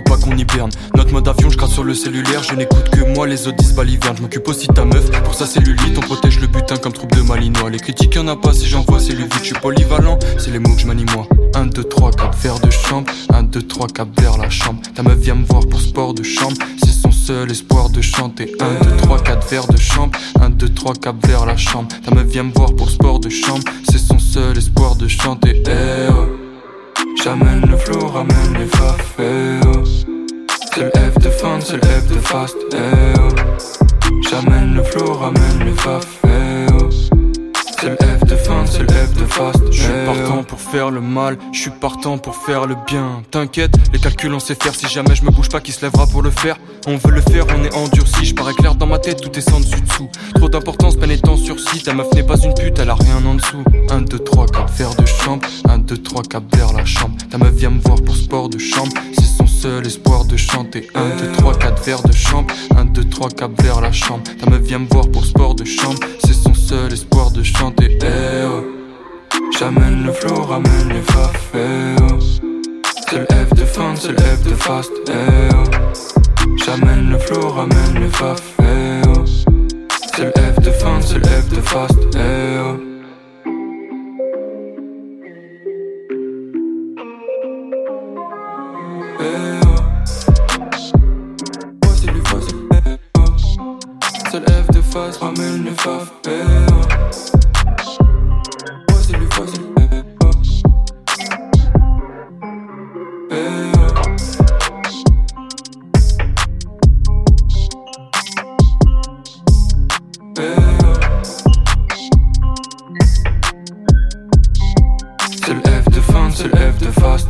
Crois pas qu'on hiberne. Notre mode avion, je sur le cellulaire. Je n'écoute que moi, les autres disent baliverne. Je m'occupe aussi de ta meuf, pour sa cellulite. On protège le butin comme troupe de malinois. Les critiques, y'en a pas si j'envoie, c'est le vide. Je suis polyvalent, c'est les mots que je manie moi. 1, 2, 3, 4 verres de chambre. 1, 2, 3, 4 vers la chambre. Ta meuf vient me voir pour sport de chambre. C'est son seul espoir de chanter. 1, 2, 3, 4 verres de chambre. 1, 2, 3, 4 vers la chambre. Ta meuf vient me voir pour sport de chambre. C'est son seul espoir de chanter. Eh oh. J'amène le flow, ramène les faf, oh. C'est le F de fin, c'est le F de fast, eh oh. J'amène le flow, ramène les faf, oh. C'est le F de fin, c'est le F de fast. Je suis partant pour faire le mal, je suis partant pour faire le bien. T'inquiète, les calculs on sait faire. Si jamais je me bouge pas, qui se lèvera pour le faire? On veut le faire, on est endurci. Je parais clair dans ma tête, tout est sans dessus dessous. Trop d'importance, peine étant sursis. Ta meuf n'est pas une pute, elle a rien en dessous. 1, 2, 3, 4 verres de chambre. 1, 2, 3, 4 vers la chambre. Ta meuf vient me voir pour sport de chambre. Seul espoir de chanter. 1, 2, 3, 4 verres de chambre. 1, 2, 3, 4 vers la chambre. Ta meuf vient me voir pour sport de chambre. C'est son seul espoir de chanter. Eh oh. J'amène le flow, ramène les faf, eh oh. Le F de fin, F de fast, eh oh. J'amène le flow, ramène les faf, eh le F de fin, F de fast, eh. C'est le F de fin, c'est le F de fast.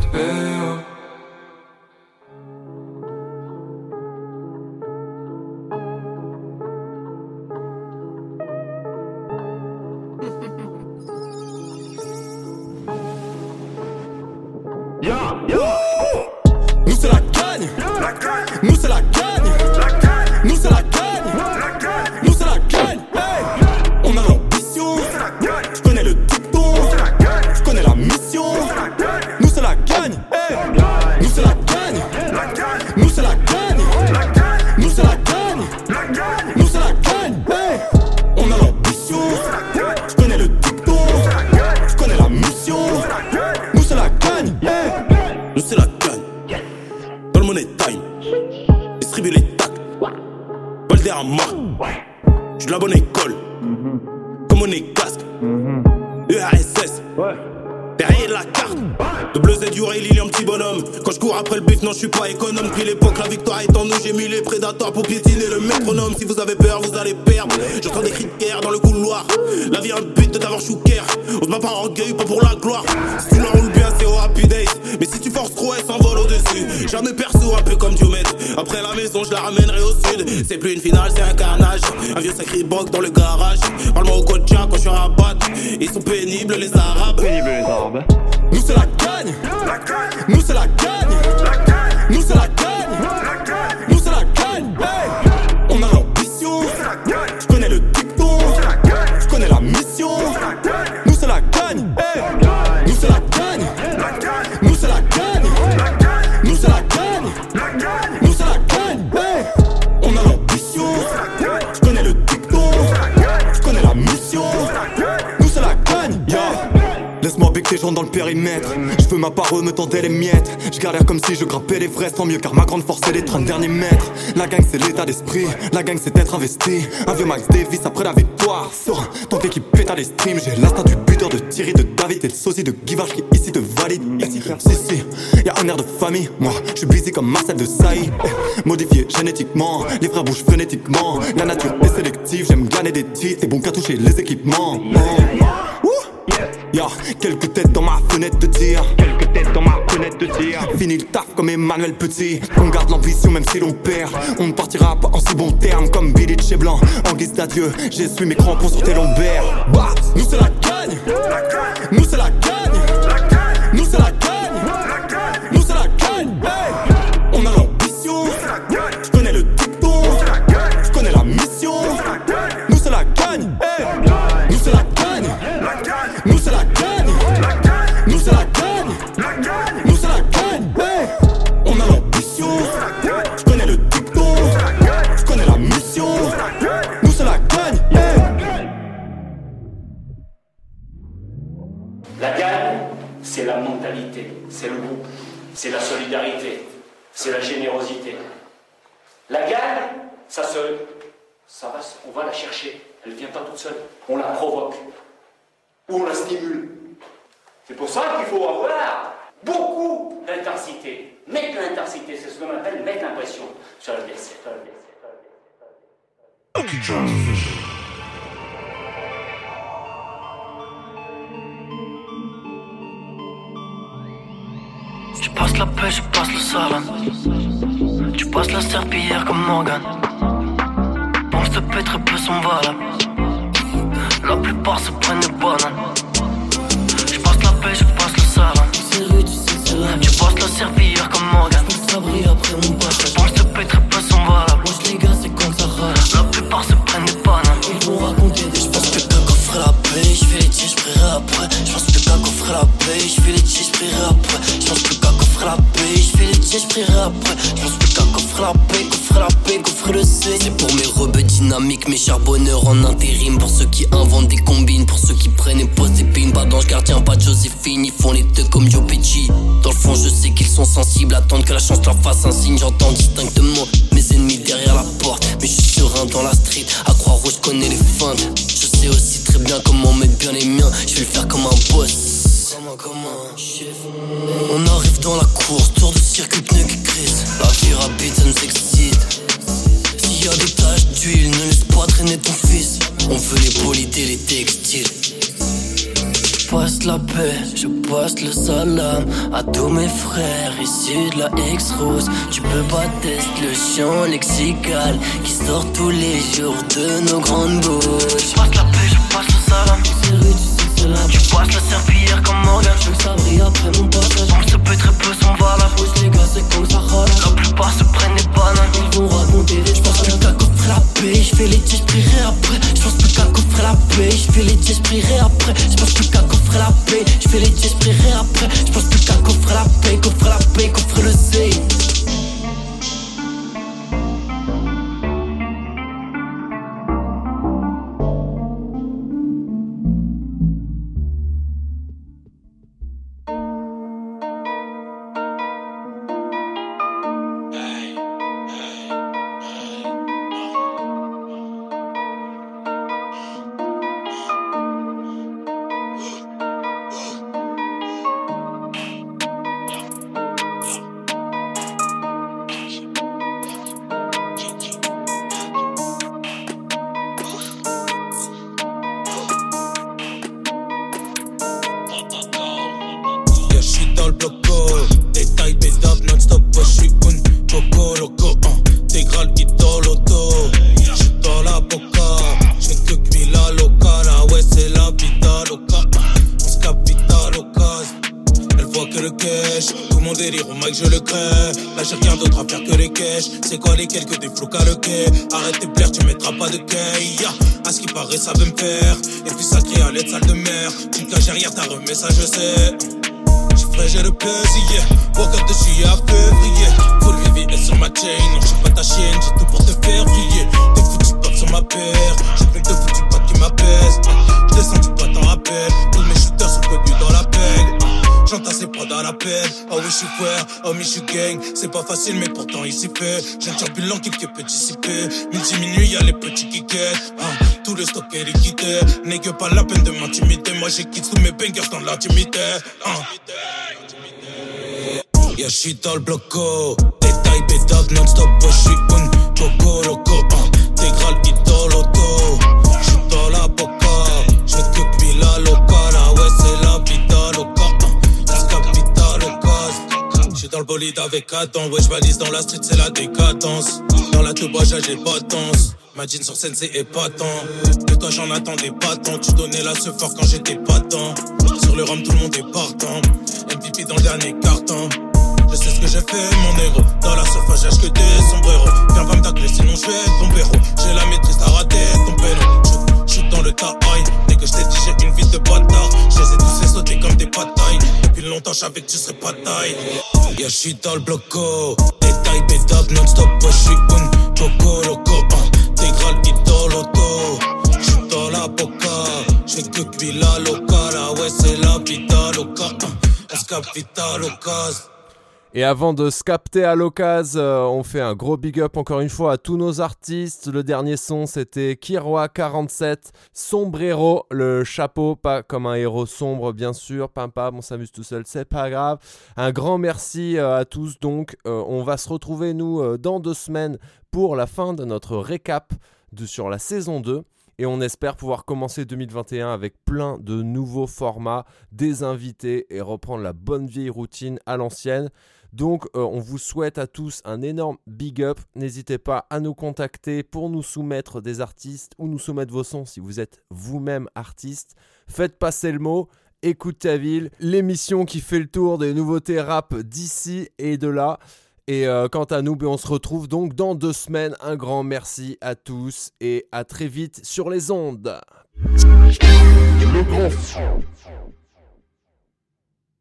Dans le périmètre. Je veux ma parole me tendait les miettes. Je galère comme si je grimpais les vrais, tant mieux car ma grande force c'est les 30 derniers mètres. La gang c'est l'état d'esprit, la gang c'est être investi. Un vieux Max Davis après la victoire. Serein, tant qui pète à les streams. J'ai l'instinct du buteur de Thierry, de David et le sosie de Givard qui ici te valide. Ici, si, si, y'a un air de famille. Moi, je suis busy comme Marcel de Saï. Eh, Modifié génétiquement, les frères bougent frénétiquement. La nature est sélective, j'aime gagner des titres. C'est bon qu'à toucher les équipements. Y'a quelques têtes dans ma fenêtre de tir. Quelques têtes dans ma fenêtre de tir. Fini le taf comme Emmanuel Petit. On garde l'ambition même si l'on perd. On ne partira pas en si bons termes comme Billy de chez Blanc. En guise d'adieu, j'essuie mes crampons sur tes lombaires. Bah, nous c'est la gagne. Nous c'est la gagne. C'est la solidarité, c'est la générosité. La gagne, ça se, ça va, on va la chercher. Elle ne vient pas toute seule. On la provoque ou on la stimule. C'est pour ça qu'il faut avoir beaucoup d'intensité. Mettre l'intensité, c'est ce qu'on appelle mettre l'impression sur l'adversaire. Passes la paix, je passe le salon. Tu passes la serpillière comme Morgan. On se pète très peu son valable. La plupart se prennent des bananes. Je passe la paix, je passe le salon. Tu passes la serpillière comme Morgan. après mon passage. On se pète très peu son valable. Wesh les gars, c'est ça. La plupart se prennent des bananes. Ils vont après. Je pense que Kako ferait la paix, je fais les tirs, je prierai après. Je pense que Kako ferait la paix, je fais les tirs, je prierai après. Je pense que Kako ferait la paix, ferait la paix, ferait le C. C'est pour mes rebeux dynamique, mes charbonneurs en intérim. Pour ceux qui inventent des combines, pour ceux qui prennent et posent des pins. Pas d'ange gardien, pas de Joséphine, ils font les deux comme Yopechi. Dans le fond, je sais qu'ils sont sensibles, attendent que la chance leur fasse un signe. J'entends distinctement mes ennemis derrière la porte. Mais je suis serein dans la street, à Croix-Rouge, je connais les feintes. Sais aussi très bien comment mettre bien les miens, je vais le faire comme un boss. Chef? On arrive dans la course, tour de circuit, pneu qui crisse. La vie rapide, ça nous excite. S'il y a des taches d'huile, ne laisse pas traîner ton fils. On veut les polités, les textiles. Je passe la paix, je passe le salam à tous mes frères issus de la ex-rose. Tu peux pas tester le chant lexical qui sort tous les jours de nos grandes bouches. Je passe la paix, je passe le salam. Tu passes la serpillière comme Morgan. Je veux que ça brille après mon passage. On se peut très peu sont valables. Wesh les gars, c'est comme ça râle. La plupart se prennent des bananes. Ils vont raconter des Je pense que Kako ferait la paix. Je fais les je prierai après. Je pense que Kako ferait la paix. Je fais les je prierai après. Je pense que Kako ferait la paix. Je fais les je prierai après. Je pense que Kako ferait la paix. Ferait la paix, qu'on remis ça, je sais. J'suis frais, j'ai le plaisir. Walk up dessus à février. Full Vivi est sur ma chain. Non, j'suis pas ta chienne, j'ai tout pour te faire briller. Des foutus pop sur ma paire. J'ai plein de foutus potes qui m'apaisent. J'descends du pas t'en rappelles. Tous mes shooters sont connus dans la pelle. J'entends ses prods à la pelle. Oh oui, j'suis frère, oh oui, j'suis gang. C'est pas facile, mais pourtant il s'y fait. J'ai un turbulent qui peut dissiper. Midi, minuit, y'a les petits qui quittent. Ah, tout le stock est liquidé. N'ayez pas la peine de m'intimider. Moi, j'ai quitté tous mes bangers dans l'intimité. Ah. Yeah, j'suis dans le bloco. Détail, bédab, non-stop. Ouais, j'suis un coco loco. Intégral, idole, auto. J'suis dans la boca. J'fais que cuire la locale. Ah ouais, c'est la vida loca. Au J'suis dans le bolide avec Adam. Ouais, j'valise dans la street, c'est la décadence. Dans la touba, j'ai pas danse. Ma jean sur scène, c'est épatant. De toi, j'en attendais pas tant. Tu donnais la ce fort quand j'étais pas tant. Sur le rhum, tout le monde est partant. MVP dans le dernier carton. Je sais ce que j'ai fait, mon héros. Dans la surface, j'ai que des sombreros. Viens pas me tacler, sinon je vais ton héros. J'ai la maîtrise, t'as raté ton péno. Je suis dans le taille. Dès que je t'ai dit, j'ai une vie de bâtard. Je les ai tous fait sauter comme des batailles. Depuis longtemps, je savais que tu serais pas taille. Yeah, je suis dans le bloco. Détail, bédab, non-stop. Ouais, je suis un coco loco. Et avant de se capter à l'occasion, euh, on fait un gros big up encore une fois à tous nos artistes. Le dernier son, c'était Kiroa47, Sombrero, le chapeau, pas comme un héros sombre, bien sûr. Pimpa, on s'amuse tout seul, c'est pas grave. Un grand merci euh, à tous. Donc, euh, on va se retrouver, nous, dans deux semaines pour la fin de notre récap de, sur la saison 2. Et on espère pouvoir commencer 2021 avec plein de nouveaux formats, des invités et reprendre la bonne vieille routine à l'ancienne. Donc euh, on vous souhaite à tous un énorme big up. N'hésitez pas à nous contacter pour nous soumettre des artistes ou nous soumettre vos sons si vous êtes vous-même artiste. Faites passer le mot. Écoute ta ville, l'émission qui fait le tour des nouveautés rap d'ici et de là. Et euh, quant à nous, ben, on se retrouve donc dans deux semaines. Un grand merci à tous et à très vite sur les ondes.